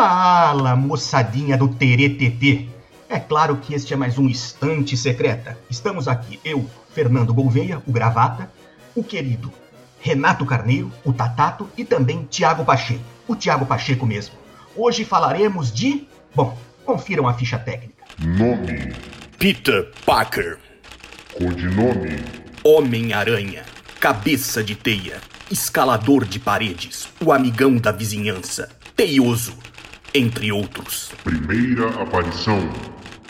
Fala, moçadinha do TT. É claro que este é mais um Estante Secreta. Estamos aqui, eu, Fernando Gouveia, o Gravata, o querido Renato Carneiro, o Tatato e também Tiago Pacheco, o Tiago Pacheco mesmo. Hoje falaremos de. Bom, confiram a ficha técnica. Nome: Peter Parker. Codinome: Homem-Aranha. Cabeça de teia. Escalador de paredes. O amigão da vizinhança. Teioso entre outros. Primeira aparição: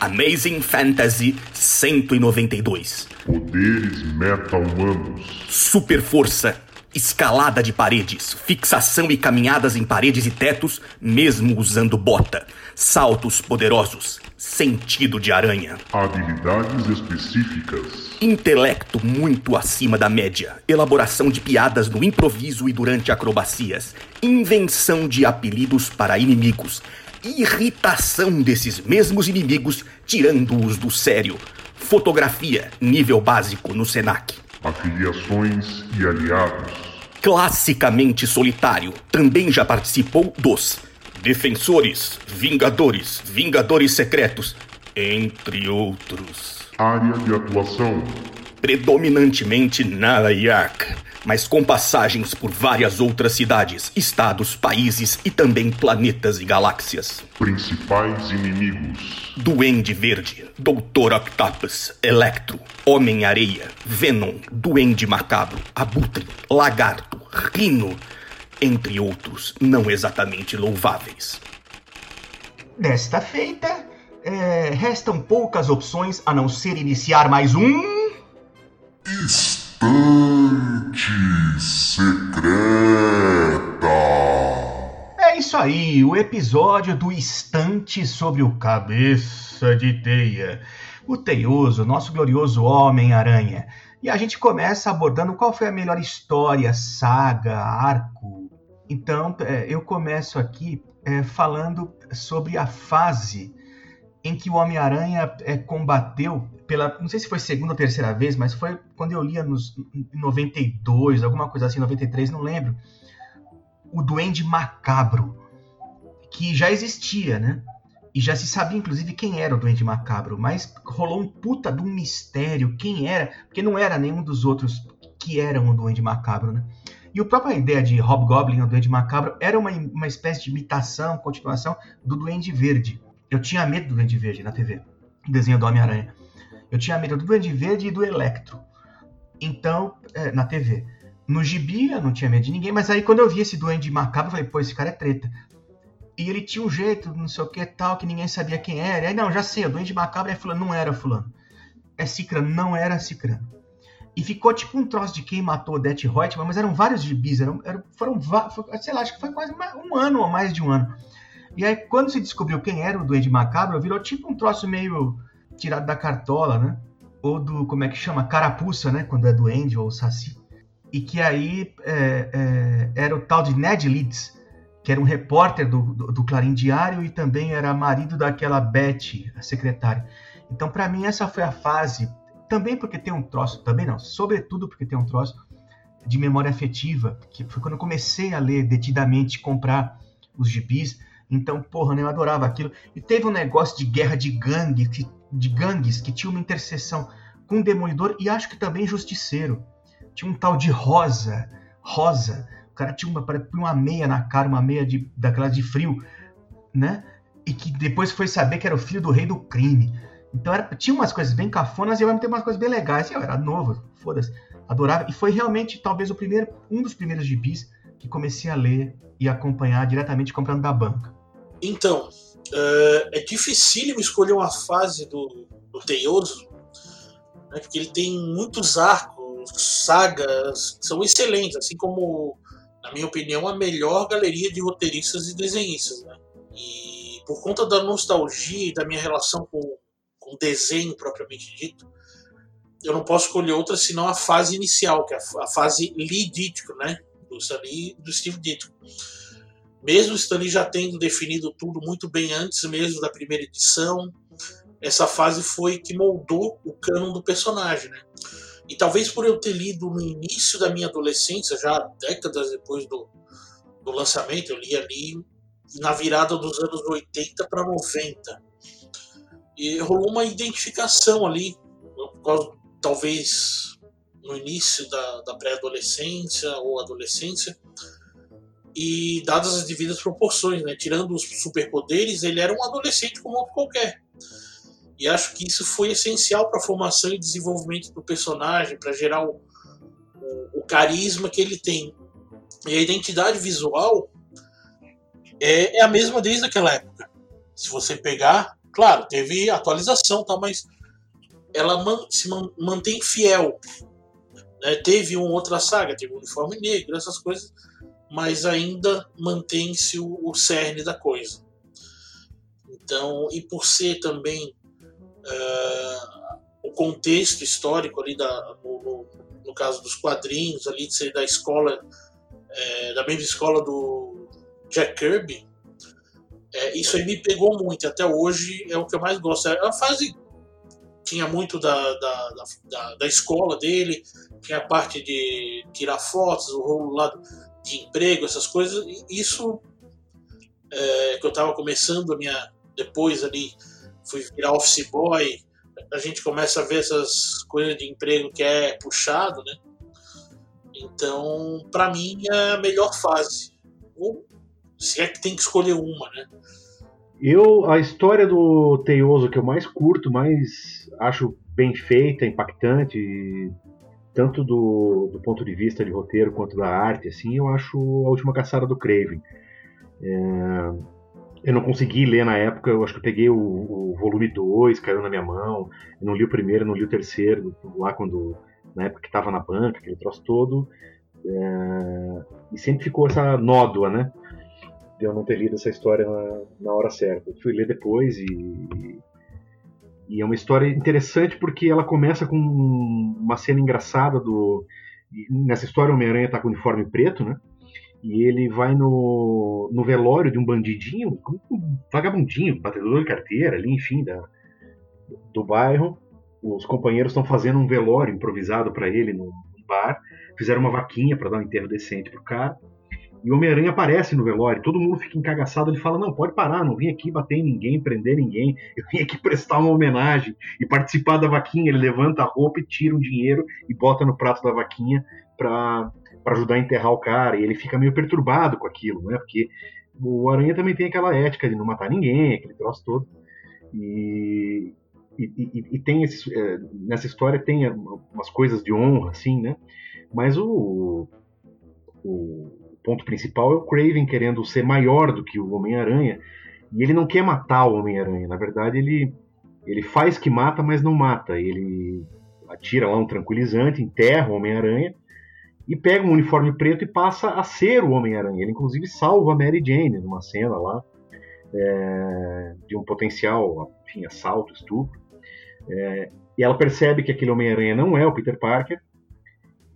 Amazing Fantasy 192. Poderes meta-humanos. Super força, escalada de paredes, fixação e caminhadas em paredes e tetos, mesmo usando bota. Saltos poderosos, sentido de aranha. Habilidades específicas: Intelecto muito acima da média. Elaboração de piadas no improviso e durante acrobacias. Invenção de apelidos para inimigos. Irritação desses mesmos inimigos, tirando-os do sério. Fotografia, nível básico no Senac. Afiliações e aliados. Classicamente solitário, também já participou dos Defensores, Vingadores, Vingadores Secretos, entre outros. Área de atuação: predominantemente Nova York, mas com passagens por várias outras cidades, estados, países e também planetas e galáxias. principais inimigos. Duende Verde, Doutor Octopus, Electro, Homem-Areia, Venom, Duende Macabro, Abutre, Lagarto, Rino, entre outros não exatamente louváveis. Desta feita, é, restam poucas opções a não ser iniciar mais um. Estante secreta. É isso aí, o episódio do Estante sobre o Cabeça de Teia. O teioso, nosso glorioso Homem-Aranha. E a gente começa abordando qual foi a melhor história, saga, arco. Então, é, eu começo aqui é, falando sobre a fase em que o Homem-Aranha é, combateu pela, não sei se foi segunda ou terceira vez, mas foi quando eu lia nos em 92, alguma coisa assim, 93, não lembro. O Duende Macabro, que já existia, né? E já se sabia, inclusive, quem era o Duende Macabro, mas rolou um puta de um mistério quem era, porque não era nenhum dos outros que eram o Duende Macabro, né? E a própria ideia de Hobgoblin, o Duende Macabro, era uma, uma espécie de imitação, continuação do Duende Verde. Eu tinha medo do Duende Verde na TV, o desenho do Homem-Aranha. Eu tinha medo do Duende Verde e do Electro. Então, é, na TV. No gibi eu não tinha medo de ninguém, mas aí quando eu vi esse Duende Macabro, eu falei, pô, esse cara é treta. E ele tinha um jeito, não sei o que tal, que ninguém sabia quem era. Aí, não, já sei, o Duende Macabro é fulano, não era fulano. É Cicrano, não era Cicrano. E ficou tipo um troço de quem matou Death Reutemann, mas eram vários gibis, eram, eram, foram, sei lá, acho que foi quase um ano ou mais de um ano. E aí, quando se descobriu quem era o Duende Macabro, virou tipo um troço meio tirado da cartola, né? Ou do, como é que chama? Carapuça, né? Quando é Duende ou Saci. E que aí é, é, era o tal de Ned Leeds, que era um repórter do, do, do Clarim Diário e também era marido daquela Betty, a secretária. Então, para mim, essa foi a fase, também porque tem um troço, também não, sobretudo porque tem um troço de memória afetiva, que foi quando eu comecei a ler detidamente, comprar os gibis. Então, porra, né, eu adorava aquilo. E teve um negócio de guerra de gangue, que, de gangues, que tinha uma interseção com o Demolidor e acho que também Justiceiro. Tinha um tal de Rosa, Rosa. O cara tinha uma, uma meia na cara, uma meia de, daquelas de frio, né? E que depois foi saber que era o filho do rei do crime. Então era, tinha umas coisas bem cafonas e eu ter umas coisas bem legais. Eu era novo, foda-se, adorava. E foi realmente talvez o primeiro, um dos primeiros gibis que comecei a ler e acompanhar diretamente comprando da banca. Então, é, é dificílimo escolher uma fase do, do Teioso, né, porque ele tem muitos arcos, sagas, que são excelentes, assim como, na minha opinião, a melhor galeria de roteiristas e desenhistas. Né? E por conta da nostalgia e da minha relação com, com o desenho propriamente dito, eu não posso escolher outra senão a fase inicial, que é a, fase Ditko, né? Do do Steve Ditko mesmo Stanley já tendo definido tudo muito bem antes mesmo da primeira edição, essa fase foi que moldou o canon do personagem, né? E talvez por eu ter lido no início da minha adolescência, já décadas depois do, do lançamento, eu li ali na virada dos anos 80 para 90. E rolou uma identificação ali, talvez no início da, da pré-adolescência ou adolescência, e dadas as devidas proporções, né? tirando os superpoderes, ele era um adolescente como outro qualquer. E acho que isso foi essencial para a formação e desenvolvimento do personagem, para gerar o, o, o, carisma que ele tem. E a identidade visual é, é, a mesma desde aquela época. Se você pegar, claro, teve atualização, tá, mas ela man, se man, mantém fiel. Né? Teve uma outra saga, teve o uniforme negro, essas coisas, mas ainda mantém-se o, o cerne da coisa. Então, e por ser também uh, o contexto histórico ali da, no, no, caso dos quadrinhos ali de ser da escola é, da mesma escola do Jack Kirby é, isso aí me pegou muito até hoje é o que eu mais gosto é a fase tinha muito da, da, da, da escola dele tinha a parte de tirar fotos o lá de emprego essas coisas isso é, que eu estava começando a minha depois ali fui virar office boy, a gente começa a ver essas coisas de emprego que é puxado, né? Então, para mim, é a melhor fase. Ou, se é que tem que escolher uma, né? Eu, a história do Teioso que eu mais curto, mais acho bem feita, impactante, tanto do, do ponto de vista de roteiro quanto da arte, assim, eu acho a última caçada do Craven. É, eu não consegui ler na época, eu acho que eu peguei o, o volume 2, caiu na minha mão. Eu não li o primeiro, não li o terceiro, lá quando. Na época que estava na banca, aquele troço todo. É, e sempre ficou essa nódoa, né? De eu não ter lido essa história na, na hora certa. Eu fui ler depois e, e é uma história interessante porque ela começa com uma cena engraçada do. Nessa história, o Homem-Aranha está com o uniforme preto, né? E ele vai no, no velório de um bandidinho, um vagabundinho, batedor de carteira ali, enfim, da, do bairro. Os companheiros estão fazendo um velório improvisado para ele no, no bar. Fizeram uma vaquinha para dar um enterro decente pro cara. E o Homem-Aranha aparece no velório, todo mundo fica encagaçado. Ele fala: Não, pode parar, não vim aqui bater em ninguém, prender ninguém. Eu vim aqui prestar uma homenagem e participar da vaquinha. Ele levanta a roupa e tira um dinheiro e bota no prato da vaquinha para ajudar a enterrar o cara, e ele fica meio perturbado com aquilo, né? Porque o Aranha também tem aquela ética de não matar ninguém, aquele troço todo. E, e, e, e tem esse, é, nessa história tem umas coisas de honra, assim, né? Mas o, o ponto principal é o Craven querendo ser maior do que o Homem-Aranha, e ele não quer matar o Homem-Aranha. Na verdade, ele, ele faz que mata, mas não mata. Ele atira lá um tranquilizante, enterra o Homem-Aranha, e pega um uniforme preto e passa a ser o Homem-Aranha. Ele, inclusive, salva a Mary Jane numa cena lá é, de um potencial enfim, assalto, estupro. É, e ela percebe que aquele Homem-Aranha não é o Peter Parker.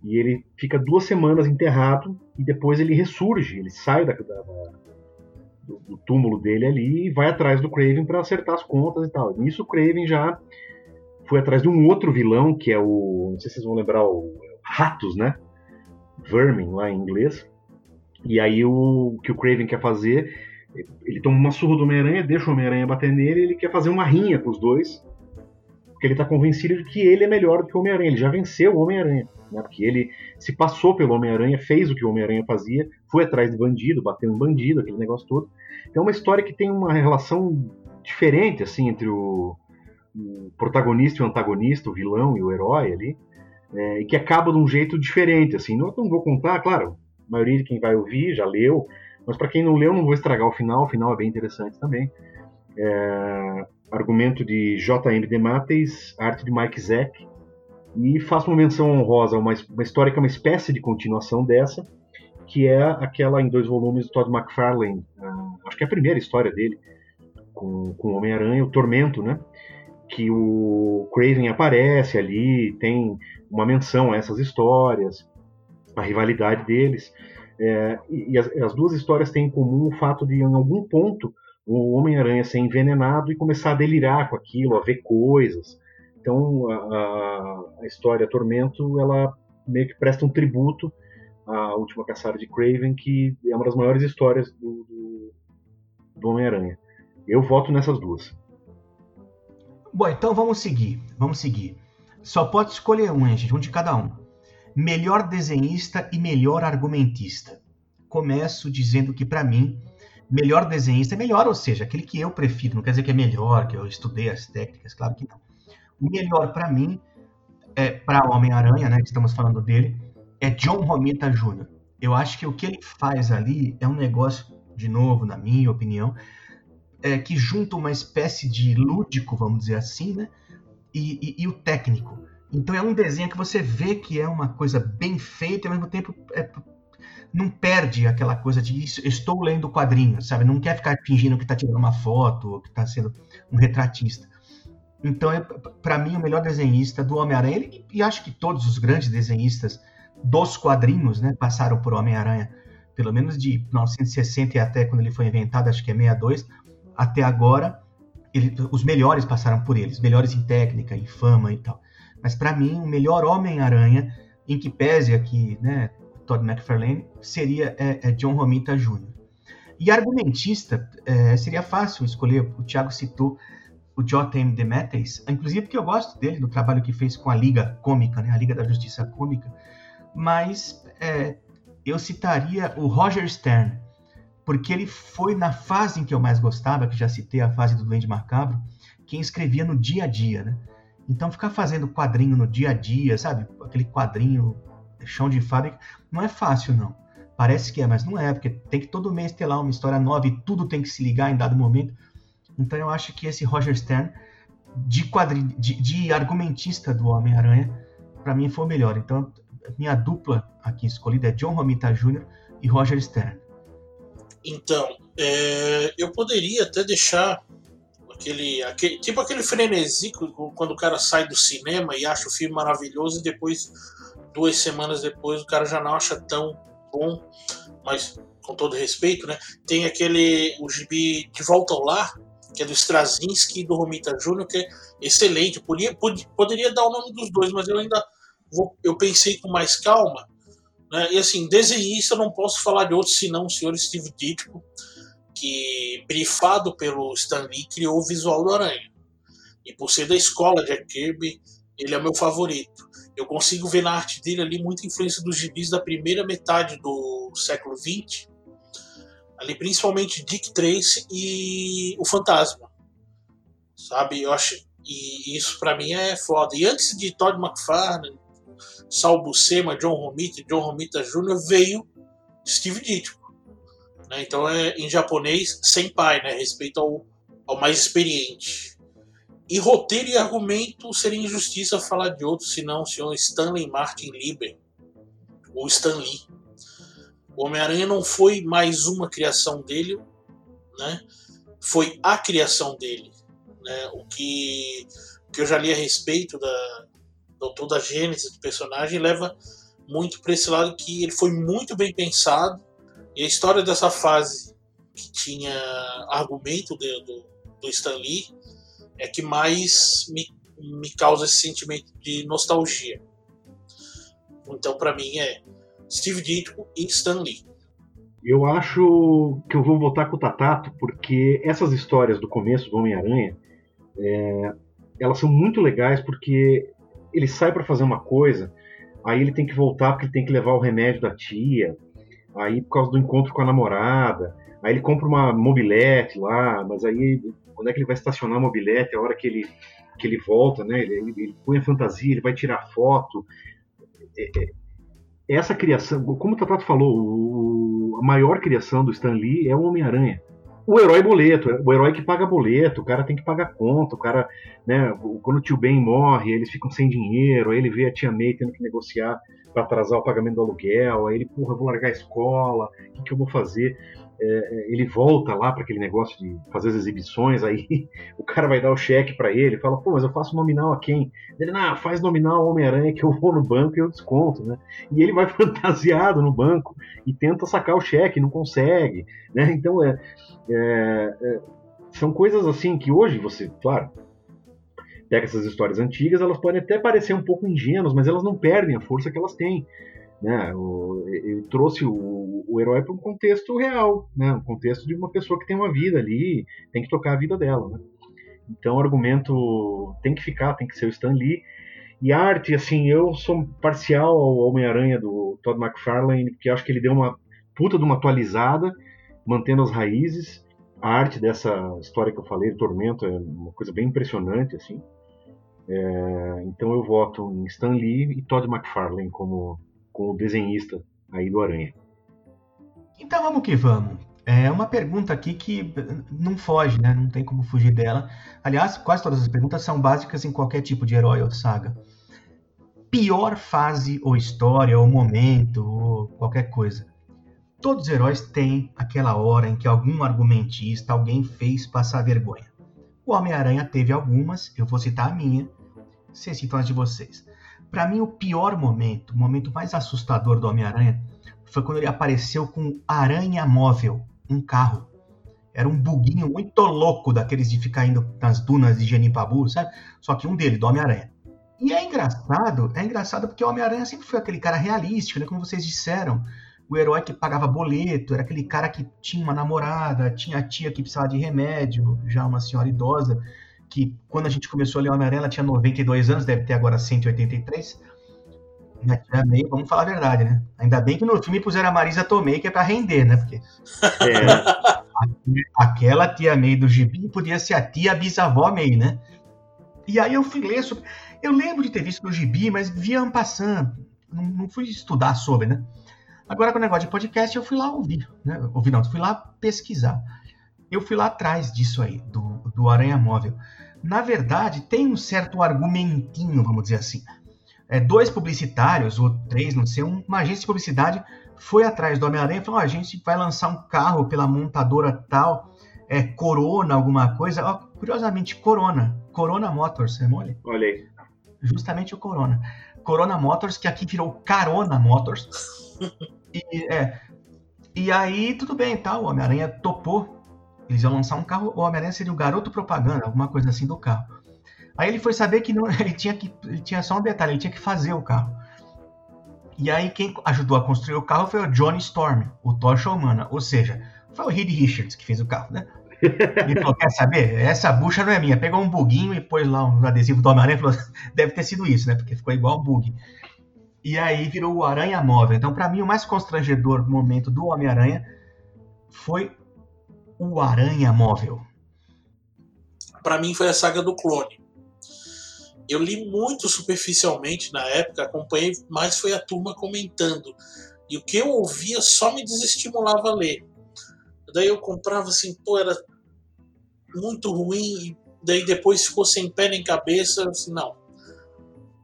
E ele fica duas semanas enterrado e depois ele ressurge. Ele sai da, da, do, do, túmulo dele ali e vai atrás do Craven para acertar as contas e tal. Nisso o Craven já foi atrás de um outro vilão que é o. Não sei se vocês vão lembrar, o Ratos, né? Vermin lá em inglês. E aí o que o Craven quer fazer, ele toma uma surra do Homem-Aranha, deixa o Homem-Aranha bater nele, ele quer fazer uma rinha com os dois, ele está convencido de que ele é melhor do que o Homem-Aranha, ele já venceu o Homem-Aranha, né? porque ele se passou pelo Homem-Aranha, fez o que o Homem-Aranha fazia, foi atrás de bandido, bateu em bandido, aquele negócio todo. Então é uma história que tem uma relação diferente assim entre o, o protagonista e o antagonista, o vilão e o herói ali é, e que acaba de um jeito diferente. Assim, não, não vou contar, claro, a maioria de quem vai ouvir já leu, mas para quem não leu, não vou estragar o final, o final é bem interessante também. É, argumento de J.M. DeMatteis, arte de Mike Zeck, e faço uma menção honrosa uma, uma história que é uma espécie de continuação dessa, que é aquela em dois volumes do Todd McFarlane, uh, acho que é a primeira história dele, com, com o Homem-Aranha, o Tormento, né? Que o Craven aparece ali, tem uma menção a essas histórias, a rivalidade deles. É, e as, as, duas histórias têm em comum o fato de, em algum ponto, o Homem-Aranha ser envenenado e começar a delirar com aquilo, a ver coisas. Então a, a história Tormento ela meio que presta um tributo à última caçada de Craven, que é uma das maiores histórias do, do, do Homem-Aranha. Eu voto nessas duas. Bom, então vamos seguir. Vamos seguir. Só pode escolher um, gente, um de cada um. Melhor desenhista e melhor argumentista. Começo dizendo que para mim melhor desenhista é melhor, ou seja, aquele que eu prefiro. Não quer dizer que é melhor, que eu estudei as técnicas, claro que não. O melhor para mim, é, para Homem-Aranha, né, que estamos falando dele, é John Romita Jr. Eu acho que o que ele faz ali é um negócio, de novo, na minha opinião, é, que junta uma espécie de lúdico, vamos dizer assim, né, e, e, e, o técnico. Então é um desenho que você vê que é uma coisa bem feita e ao mesmo tempo é, não perde aquela coisa de estou lendo quadrinho, sabe? Não quer ficar fingindo que está tirando uma foto ou que está sendo um retratista. Então, é, para mim, o melhor desenhista do Homem-Aranha, e acho que todos os grandes desenhistas dos quadrinhos né, passaram por Homem-Aranha, pelo menos de 1960 e até quando ele foi inventado, acho que é 62, até agora, ele, os melhores passaram por eles, melhores em técnica, em fama e tal. Mas para mim, o melhor Homem-Aranha, em que pese aqui, né, Todd McFarlane, seria é, é John Romita Jr. E argumentista, é, seria fácil escolher, o Thiago citou o Jotem Demetres, inclusive porque eu gosto dele, do trabalho que fez com a Liga Cômica, né, a Liga da Justiça Cômica, mas é, eu citaria o Roger Stern, porque ele foi na fase em que eu mais gostava, que já citei a fase do Duende Macabro, quem escrevia no dia a dia, né? Então ficar fazendo quadrinho no dia a dia, sabe? Aquele quadrinho chão de fábrica, não é fácil não. Parece que é, mas não é, porque tem que todo mês ter lá uma história nova e tudo tem que se ligar em dado momento. Então eu acho que esse Roger Stern, de, quadri... de, de argumentista do Homem-Aranha, para mim foi o melhor. Então minha dupla aqui escolhida é John Romita Jr. e Roger Stern. Então, é, eu poderia até deixar aquele, aquele tipo aquele frenesi quando o cara sai do cinema e acha o filme maravilhoso e depois duas semanas depois o cara já não acha tão bom, mas com todo respeito, né? Tem aquele o gibi De Volta ao Lar, que é do Straczynski e do Romita Júnior, que é excelente. Podia, pod, poderia dar o nome dos dois, mas eu ainda vou, eu pensei com mais calma. Né? E assim, desenhista eu não posso falar de outro senão o senhor Steve Ditko, que, brifado pelo Stan Lee, criou o visual do Aranha. E por ser da escola Jack Kirby, ele é meu favorito. Eu consigo ver na arte dele ali muita influência dos gibis da primeira metade do século XX, ali principalmente Dick Tracy e o Fantasma, sabe? Eu acho e isso para mim é foda. E antes de Todd McFarlane, Sal Buscema, John Romita, John Romita Jr. veio Steve Ditko. Né? Então é em japonês senpai, né? Respeito ao, ao mais experiente. E roteiro e argumento seria injustiça falar de outro, senão o senhor Stanley Martin Lieber, ou Stan Lee. O Homem-Aranha não foi mais uma criação dele, né? foi a criação dele. Né? O, que, que eu já li a respeito da, da toda a gênese do personagem leva muito para esse lado que ele foi muito bem pensado e a história dessa fase que tinha argumento de, do, do Stan Lee é que mais me, me causa esse sentimento de nostalgia. Então, para mim, é Steve Ditko e Stan Lee. Eu acho que eu vou voltar com o Tatato, porque essas histórias do começo do Homem-Aranha, é, elas são muito legais porque ele sai para fazer uma coisa, aí ele tem que voltar porque ele tem que levar o remédio da tia, aí por causa do encontro com a namorada, aí ele compra uma mobilete lá, mas aí quando é que ele vai estacionar a mobilete, a hora que ele, que ele volta, né? Ele, ele, ele põe a fantasia, ele vai tirar foto. É, é, essa criação, como o Tatato falou, o, a maior criação do Stan Lee é o Homem-Aranha. O herói boleto, o herói que paga boleto, o cara tem que pagar conta, o cara, né, quando o tio Ben morre, eles ficam sem dinheiro, aí ele vê a tia May tendo que negociar para atrasar o pagamento do aluguel, aí ele, porra, vou largar a escola, o que, que eu vou fazer? É, é, ele volta lá para aquele negócio de fazer as exibições, aí o cara vai dar o cheque para ele, fala, pô, mas eu faço nominal a quem? Ele, não, faz nominal Homem-Aranha que eu vou no banco e eu desconto, né? E ele vai fantasiado no banco e tenta sacar o cheque, não consegue, né? Então é, é, é são coisas assim que hoje você, claro, pega essas histórias antigas, elas podem até parecer um pouco ingênuas, mas elas não perdem a força que elas têm. Né? Ele trouxe o, o herói para um contexto real, né? um contexto de uma pessoa que tem uma vida ali, tem que tocar a vida dela. Né? Então o argumento tem que ficar, tem que ser o Stan Lee. E arte, assim, eu sou parcial ao Homem-Aranha do Todd McFarlane, porque acho que ele deu uma puta de uma atualizada, mantendo as raízes. A arte dessa história que eu falei, Tormento, é uma coisa bem impressionante, assim. É, então eu voto em Stan Lee e Todd McFarlane como, como desenhista aí do Aranha. Então vamos que vamos. É uma pergunta aqui que não foge, né? Não tem como fugir dela. Aliás, quase todas as perguntas são básicas em qualquer tipo de herói ou saga. Pior fase ou história ou momento ou qualquer coisa. Todos os heróis têm aquela hora em que algum argumentista, alguém fez passar vergonha. O Homem-Aranha teve algumas, eu vou citar a minha, vocês citam as de vocês. Para mim, o pior momento, o momento mais assustador do Homem-Aranha, foi quando ele apareceu com Aranha Móvel, um carro. Era um buguinho muito louco daqueles de ficar indo nas dunas de Genipabu, sabe? Só que um dele, do Homem-Aranha. E é engraçado, é engraçado porque o Homem-Aranha sempre foi aquele cara realístico, né? Como vocês disseram. O herói que pagava boleto, era aquele cara que tinha uma namorada, tinha a tia que precisava de remédio, já uma senhora idosa, que quando a gente começou a ler Homem-Aranha, ela tinha 92 anos, deve ter agora 183 né, meio, vamos falar a verdade, né? Ainda bem que no filme puseram a Marisa Tomei, que é pra render, né? Porque é, aquela tia May do gibi podia ser a tia bisavó May, né? E aí eu fui ler sobre. Eu lembro de ter visto no gibi, mas via passando. Não, não fui estudar sobre, né? Agora com o negócio de podcast, eu fui lá ouvir, né? Ouvir não, fui lá pesquisar. Eu fui lá atrás disso aí, do, do Aranha Móvel. Na verdade, tem um certo argumentinho, vamos dizer assim é, dois publicitários, ou três, não sei, uma agência de publicidade foi atrás do Homem-Aranha e falou: oh, a gente vai lançar um carro pela montadora tal, é, Corona, alguma coisa. Curiosamente, Corona. Corona Motors, é mole? Olha aí. Justamente o Corona. Corona Motors, que aqui virou Carona Motors. e, é, e aí, tudo bem, tá? O Homem-Aranha topou. Eles iam lançar um carro, o Homem-Aranha seria o garoto propaganda, alguma coisa assim do carro. Aí ele foi saber que não, ele tinha que ele tinha só um detalhe, ele tinha que fazer o carro. E aí quem ajudou a construir o carro foi o Johnny Storm, o Tocha Humana, ou seja, foi o Reed Richards que fez o carro, né? Ele falou, quer saber? Essa bucha não é minha. Pegou um buguinho e pôs lá um adesivo do Homem-Aranha e falou, deve ter sido isso, né? Porque ficou igual um bug. E aí virou o Aranha Móvel. Então, para mim, o mais constrangedor momento do Homem-Aranha foi o Aranha Móvel. Para mim foi a saga do clone eu li muito superficialmente na época, acompanhei, mas foi a turma comentando. E o que eu ouvia só me desestimulava a ler. Daí eu comprava assim, pô, era muito ruim, e daí depois ficou sem pé nem cabeça, assim, não.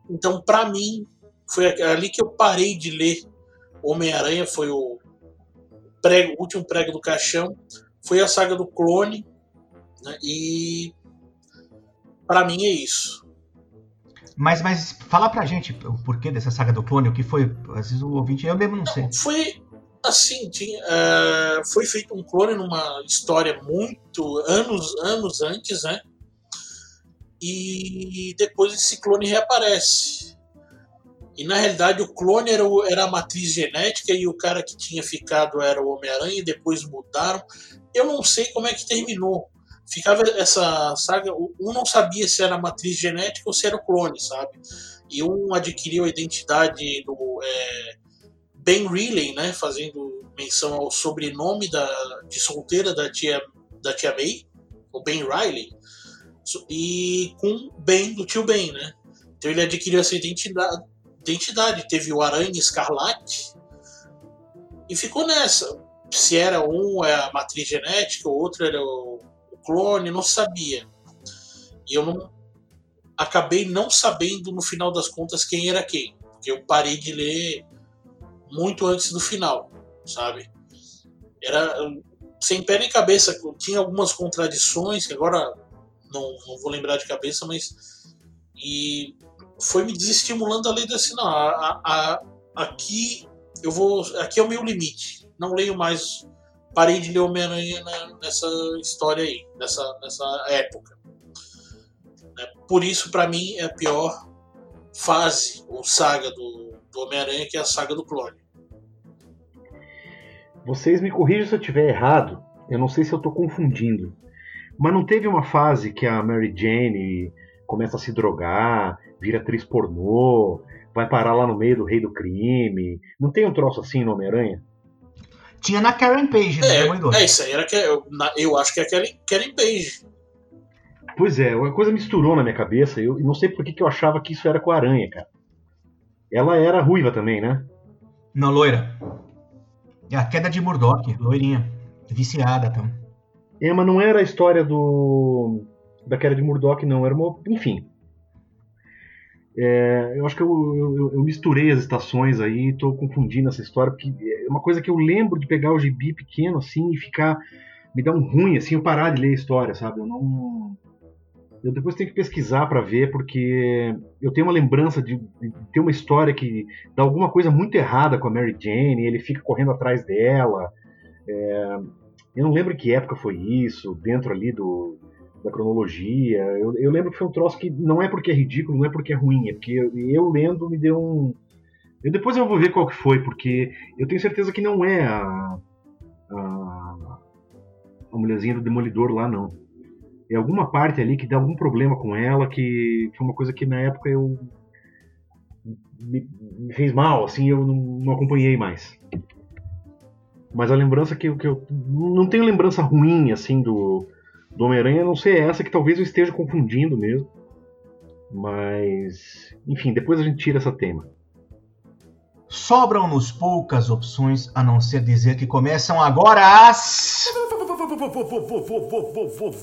Então, para mim, foi ali que eu parei de ler Homem-Aranha, foi o, prego, o último prego do caixão, foi a saga do clone, né, e para mim é isso. Mas, mas fala pra gente o porquê dessa saga do clone, o que foi. Às vezes o ouvinte, eu mesmo não sei. Foi assim, tinha, uh, foi feito um clone numa história muito anos, anos antes, né? E depois esse clone reaparece. E na realidade o clone era, o, era a matriz genética e o cara que tinha ficado era o Homem-Aranha e depois mudaram. Eu não sei como é que terminou ficava essa saga. Um não sabia se era matriz genética ou se era o clone, sabe? E um adquiriu a identidade do é, Ben Riley, né? Fazendo menção ao sobrenome da, de solteira da tia, da tia May, o Ben Riley, e com Ben do tio Ben, né? Então ele adquiriu essa identidade. Identidade. Teve o Aranha Escarlate e ficou nessa. Se era um é a matriz genética, o outro era o clone, não sabia. E eu não acabei não sabendo no final das contas quem era quem, porque eu parei de ler muito antes do final, sabe? Era sem pé nem cabeça, tinha algumas contradições que agora não, não vou lembrar de cabeça, mas e foi me desestimulando a ler desse não, a, a, aqui eu vou, aqui é o meu limite. Não leio mais parei de ler Homem-Aranha nessa história aí, nessa, nessa época. Né? Por isso, para mim, é a pior fase ou saga do, do Homem-Aranha, que é a saga do clone. Vocês me corrijam se eu estiver errado. Eu não sei se eu estou confundindo. Mas não teve uma fase que a Mary Jane começa a se drogar, vira atriz pornô, vai parar lá no meio do rei do crime. Não tem um troço assim no Homem-Aranha? Tinha na Karen Page, né? É, é isso aí era que eu, eu acho que é Karen, Karen Page. Pois é, uma coisa misturou na minha cabeça. Eu não sei por que, que eu achava que isso era com a aranha, cara. Ela era ruiva também, né? Não, loira. É a queda de Murdoch, loirinha. Viciada também. Então. É, mas não era a história do. Da queda de Murdoch, não. Era uma. Enfim. É, eu acho que eu, eu, eu, misturei as estações aí, estou confundindo essa história, porque é uma coisa que eu lembro de pegar o gibi pequeno assim e ficar. me dar um ruim, assim, eu parar de ler a história, sabe? Eu não. Eu depois tenho que pesquisar para ver, porque eu tenho uma lembrança de, de, ter uma história que dá alguma coisa muito errada com a Mary Jane, ele fica correndo atrás dela. É, eu não lembro que época foi isso, dentro ali do, da cronologia. Eu, eu, lembro que foi um troço que não é porque é ridículo, não é porque é ruim, é porque eu, eu lendo me deu um. Eu depois eu vou ver qual que foi, porque eu tenho certeza que não é a, a, a mulherzinha do Demolidor lá, não. É alguma parte ali que dá algum problema com ela, que foi uma coisa que na época eu. me, me fez mal, assim, eu não, não acompanhei mais. Mas a lembrança que, que eu. Não tenho lembrança ruim, assim, do, do Homem-Aranha, a não ser essa que talvez eu esteja confundindo mesmo. Mas, enfim, depois a gente tira essa tema. Sobram-nos poucas opções a não ser dizer que começam agora as.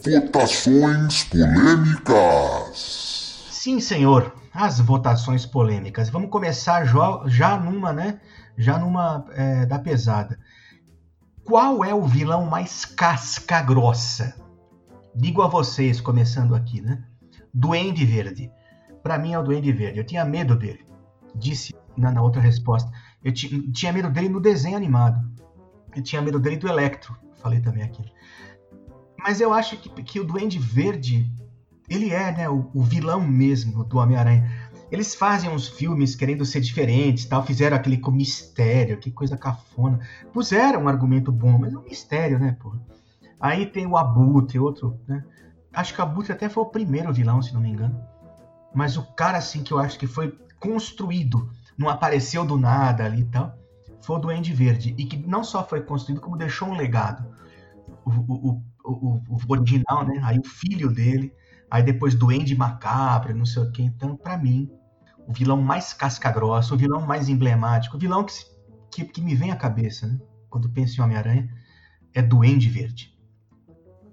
Votações polêmicas. Sim, senhor, as votações polêmicas. Vamos começar já, já numa, né? Já numa é, da pesada. Qual é o vilão mais casca grossa? Digo a vocês, começando aqui, né? Duende Verde. Para mim é o Duende Verde. Eu tinha medo dele. Disse na, na outra resposta. Eu tinha medo dele no desenho animado. Eu tinha medo dele do Electro. Falei também aqui. Mas eu acho que, que o Duende Verde, ele é né, o, o vilão mesmo do Homem-Aranha. Eles fazem uns filmes querendo ser diferentes, tal, fizeram aquele com mistério, que coisa cafona. Puseram um argumento bom, mas é um mistério, né, pô? Aí tem o Abutre, outro, né? Acho que o Abutre até foi o primeiro vilão, se não me engano. Mas o cara, assim, que eu acho que foi construído, não apareceu do nada ali e tal, foi o Duende Verde. E que não só foi construído, como deixou um legado. O, o, o, o original, né? Aí o filho dele, aí depois Duende Macabro, não sei o que. Então, para mim, o vilão mais casca-grossa, o vilão mais emblemático, o vilão que, que, que me vem à cabeça, né? Quando penso em Homem-Aranha, é Duende Verde.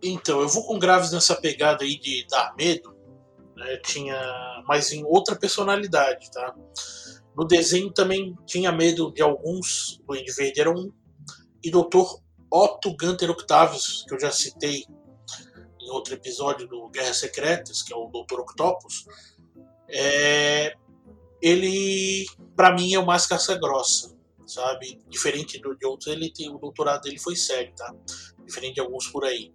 Então, eu vou com Graves nessa pegada aí de dar medo, né? Tinha, mas em outra personalidade, tá? No desenho também tinha medo de alguns, Duende Verde era um, e Dr. Otto Gunter Octavius, que eu já citei em outro episódio do Guerras Secretas, que é o Dr. Octopus, é, ele, para mim, é o mais caça grossa, sabe? Diferente do, de outros, ele tem o doutorado dele foi sério, tá? Diferente de alguns por aí.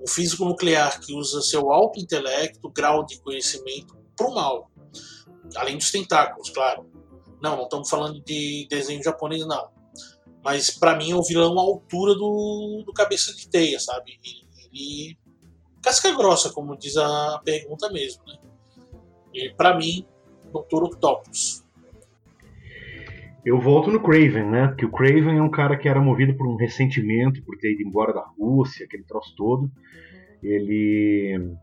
O físico nuclear que usa seu alto intelecto, grau de conhecimento pro mal, além dos tentáculos, claro. Não, não estamos falando de desenho japonês, não. Mas para mim é o vilão à altura do, do cabeça de teia, sabe? Ele, ele casca grossa, como diz a pergunta mesmo, né? E para mim Dr. Octopus. Eu volto no Craven, né? Porque o Craven é um cara que era movido por um ressentimento por ter ido embora da Rússia, aquele troço todo. Ele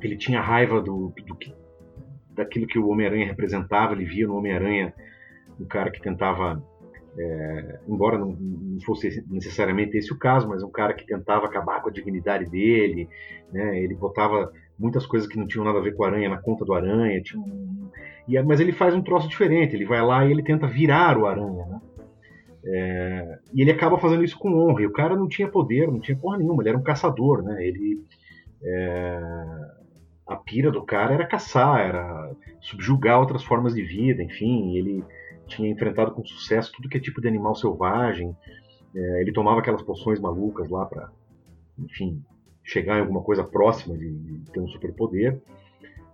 ele tinha raiva do, do que, daquilo que o Homem-Aranha representava. Ele via no Homem-Aranha um cara que tentava, é, embora não, não, fosse necessariamente esse o caso, mas um cara que tentava acabar com a dignidade dele. Né? Ele botava muitas coisas que não tinham nada a ver com aranha na conta do aranha. Tinha um... e, mas ele faz um troço diferente. Ele vai lá e ele tenta virar o aranha, né? É... e ele acaba fazendo isso com honra. E o cara não tinha poder, não tinha porra nenhuma. Ele era um caçador, né? Ele é... a pira do cara era caçar, era subjugar outras formas de vida, enfim. Ele tinha enfrentado com sucesso tudo que é tipo de animal selvagem. É, ele tomava aquelas poções malucas lá pra, enfim, chegar em alguma coisa próxima de, de ter um superpoder.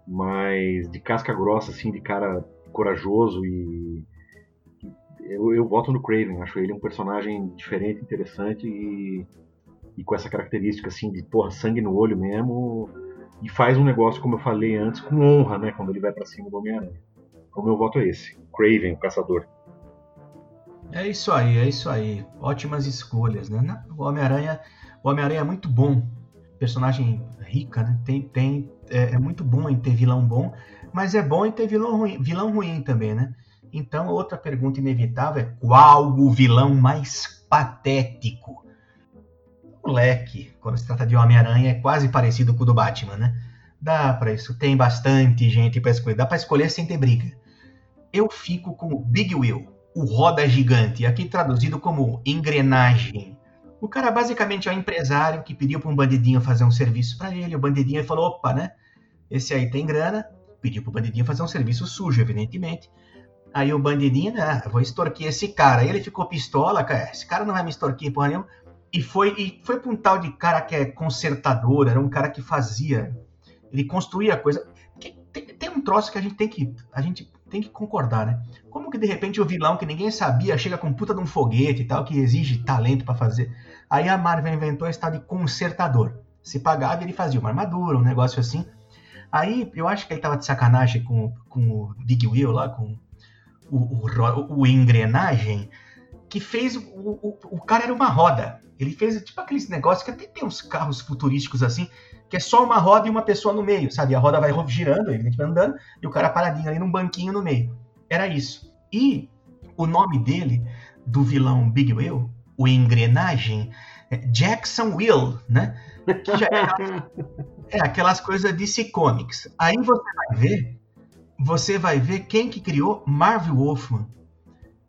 Mas de casca grossa, assim, de cara corajoso e. Eu, eu voto no Craven, acho ele um personagem diferente, interessante e, e com essa característica assim de porra, sangue no olho mesmo e faz um negócio, como eu falei antes, com honra, né? Quando ele vai para cima do Homem-Aranha. Então, meu voto é esse: Craven, o caçador. É isso aí, é isso aí. Ótimas escolhas, né? O Homem-Aranha, o Homem-Aranha é muito bom. Personagem rica, né? Tem, tem, é, é, muito bom em ter vilão bom, mas é bom em ter vilão ruim, vilão ruim também, né? Então, outra pergunta inevitável é qual o vilão mais patético? moleque, quando se trata de Homem-Aranha, é quase parecido com o do Batman, né? Dá para isso, tem bastante gente para escolher, dá para escolher sem ter briga. Eu fico com o Big Will, o roda gigante, aqui traduzido como engrenagem. O cara basicamente é um empresário que pediu para um bandidinho fazer um serviço para ele, o bandidinho falou, opa, né? Esse aí tem grana, pediu para o bandidinho fazer um serviço sujo, evidentemente. Aí o bandidinho, né, vou extorquir esse cara. Aí ele ficou pistola, cara, esse cara não vai me extorquir porra nenhuma e foi, e foi para um tal de cara que é consertador, era um cara que fazia, ele construía coisa. Tem, tem, um troço que a gente tem que a gente tem que concordar, né? Como que de repente o vilão que ninguém sabia chega com puta de um foguete e tal, que exige talento para fazer. Aí a Marvel inventou esse tal de consertador. Se pagava, ele fazia uma armadura, um negócio assim. Aí eu acho que ele tava de sacanagem com, com o Big Wheel lá, com o, o, o engrenagem, que fez. O, o, o cara era uma roda. Ele fez tipo aqueles negócios que até tem uns carros futurísticos assim, que é só uma roda e uma pessoa no meio, sabe? A roda vai girando, vai andando, e o cara paradinho ali num banquinho no meio. Era isso. E o nome dele, do vilão Big Will, o Engrenagem, é Jackson Will, né? Que já é, é aquelas coisas DC Comics. Aí você vai ver, você vai ver quem que criou Marvel Wolfman.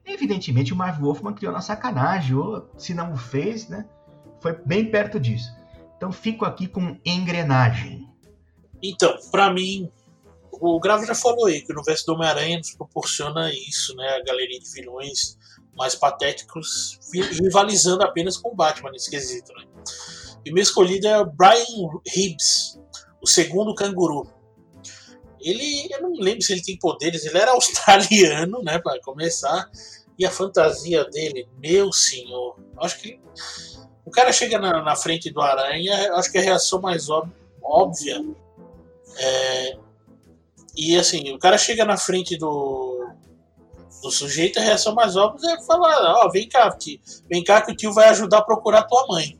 Evidentemente, o Marv Wolfman criou na sacanagem, ou se não o fez, né? Foi bem perto disso. Então, fico aqui com engrenagem. Então, para mim, o Gravo já falou aí que o universo do Homem-Aranha nos proporciona isso, né? A galeria de vilões mais patéticos rivalizando apenas com o Batman nesse quesito, né? E meu escolhido é Brian Hibbs, o segundo canguru. Ele, eu não lembro se ele tem poderes, ele era australiano, né, para começar. E a fantasia dele, meu senhor, acho que o cara chega na, na frente do Aranha, acho que a reação mais óbvia é, e assim, o cara chega na frente do, do sujeito, a reação mais óbvia é falar, ó, oh, vem cá, tio, vem cá que o tio vai ajudar a procurar tua mãe.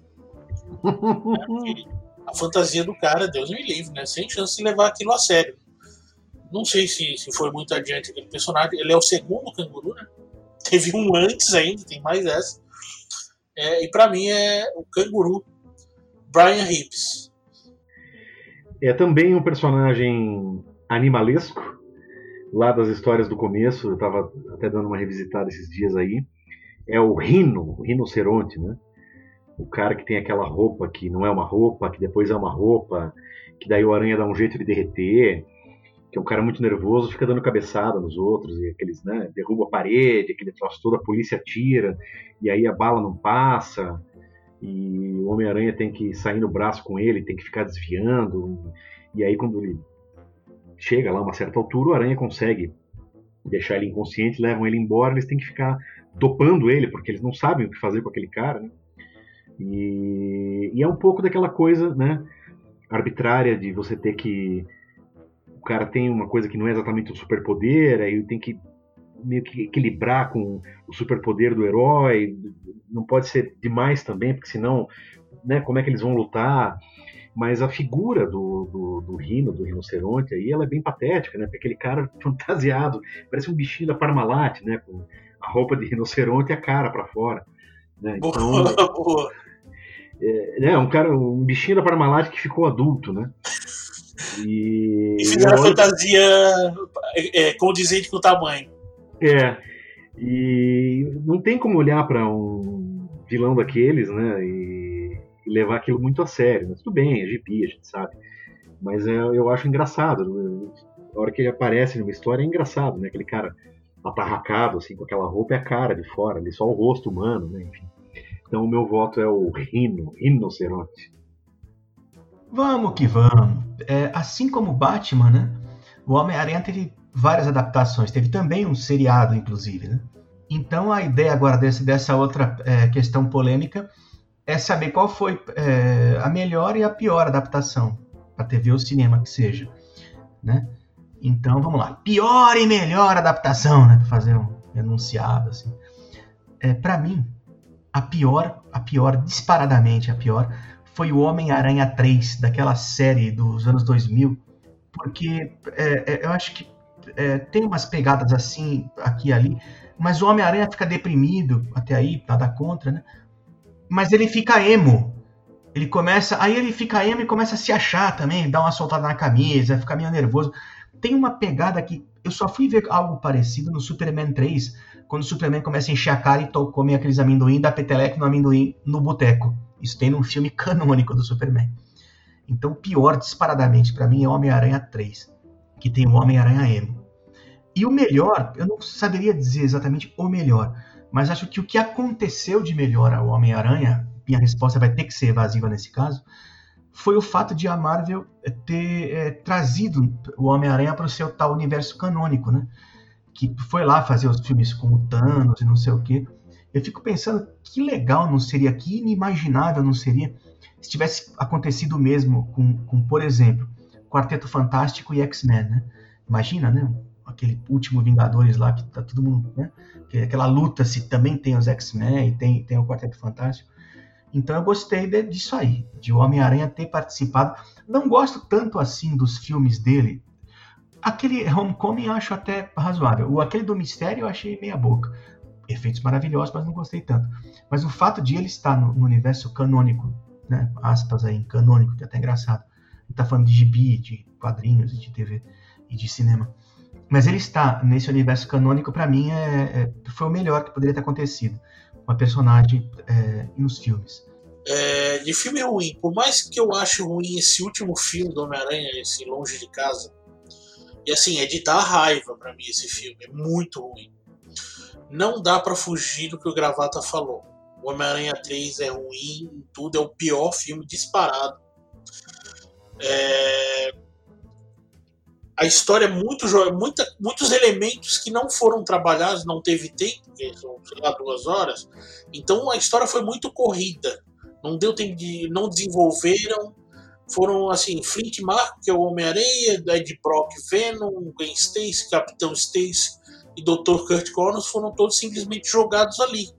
a fantasia do cara, Deus me livre, né? Sem chance de levar aquilo a sério. Não sei se, se foi muito adiante aquele personagem. Ele é o segundo canguru, né? Teve um antes ainda, tem mais essa. É, e para mim é o canguru Brian Hibbs. É também um personagem animalesco, lá das histórias do começo, eu estava até dando uma revisitada esses dias aí. É o rino, o rinoceronte, né? O cara que tem aquela roupa que não é uma roupa, que depois é uma roupa, que daí o aranha dá um jeito de derreter que é um cara muito nervoso, fica dando cabeçada nos outros, e aqueles, né, derruba a parede, aquele troço todo, a polícia tira, e aí a bala não passa, e o Homem-Aranha tem que sair no braço com ele, tem que ficar desviando, e aí quando ele chega lá a uma certa altura, o Aranha consegue deixar ele inconsciente, levam ele embora, eles têm que ficar dopando ele, porque eles não sabem o que fazer com aquele cara, né? E, e é um pouco daquela coisa, né, arbitrária de você ter que cara tem uma coisa que não é exatamente o superpoder, aí tem que meio que equilibrar com o superpoder do herói, não pode ser demais também, porque senão, né, como é que eles vão lutar? Mas a figura do, do, do rino, do rinoceronte, aí ela é bem patética, né? Porque aquele cara fantasiado, parece um bichinho da Parmalat, né? Com a roupa de rinoceronte e a cara para fora. Né? Então, é, é, um cara, um bichinho da Parmalat que ficou adulto, né? E, e fizeram a fantasia é, condizente com o tamanho. É. E não tem como olhar para um vilão daqueles, né? E, levar aquilo muito a sério. Mas tudo bem, é GP, a gente sabe. Mas é, eu acho engraçado. A hora que ele aparece numa história é engraçado, né? Aquele cara atarracado, assim, com aquela roupa e a cara de fora, ali só o rosto humano, né? Enfim. Então o meu voto é o Rino, Rinoceronte. Vamos que vamos. É, assim como Batman, né? O Homem-Aranha teve várias adaptações. Teve também um seriado, inclusive, né? Então a ideia agora desse, dessa outra é, questão polêmica é saber qual foi é, a melhor e a pior adaptação para TV ou cinema que seja, né? Então vamos lá, pior e melhor adaptação, né? Para fazer um enunciado assim. É, para mim, a pior, a pior disparadamente a pior foi o Homem-Aranha 3 daquela série dos anos 2000, porque é, é, eu acho que é, tem umas pegadas assim aqui e ali, mas o Homem-Aranha fica deprimido até aí, nada contra, né? Mas ele fica emo. Ele começa, aí ele fica emo e começa a se achar também, dá uma soltada na camisa, fica meio nervoso. Tem uma pegada que eu só fui ver algo parecido no Superman 3, quando o Superman começa a encher a cara e come aqueles amendoim, dá peteleco no amendoim no boteco. Isso tem num filme canônico do Superman. Então, o pior disparadamente para mim é Homem-Aranha 3, que tem o Homem-Aranha emo. E o melhor, eu não saberia dizer exatamente o melhor, mas acho que o que aconteceu de melhor ao Homem-Aranha, minha resposta vai ter que ser evasiva nesse caso, foi o fato de a Marvel ter é, trazido o Homem-Aranha para o seu tal universo canônico, né? Que foi lá fazer os filmes com o Thanos e não sei o quê. Eu fico pensando que legal não seria, que inimaginável não seria se tivesse acontecido mesmo com, com por exemplo, Quarteto Fantástico e X-Men, né? Imagina, né? Aquele último Vingadores lá, que tá todo mundo, né? Aquela luta se também tem os X-Men e tem, tem o Quarteto Fantástico. Então eu gostei de, disso aí, de o Homem-Aranha ter participado. Não gosto tanto assim dos filmes dele. Aquele Homecoming eu acho até razoável. O aquele do Mistério eu achei meia boca. Efeitos maravilhosos, mas não gostei tanto. Mas o fato de ele estar no, no universo canônico, né? Aspas aí, canônico, que é até engraçado. Ele tá falando de gibi, de quadrinhos, de TV e de cinema mas ele está nesse universo canônico, para mim, é, é, foi o melhor que poderia ter acontecido. Uma personagem é, nos filmes. É, de filme ruim, por mais que eu ache ruim esse último filme do Homem-Aranha, esse Longe de Casa, e assim, é de dar raiva para mim esse filme, é muito ruim. Não dá para fugir do que o Gravata falou. O Homem-Aranha 3 é ruim, tudo é o pior filme disparado. É, a história é muito muita, muitos elementos que não foram trabalhados, não teve tempo, são, sei lá, duas horas. Então a história foi muito corrida. Não deu tempo de. não desenvolveram. Foram assim, Flint Mark, que é o Homem-Aranha, Ed Brock, Venom, Gwen Stacy, Capitão Stacy e Dr. Kurt Connors foram todos simplesmente jogados ali.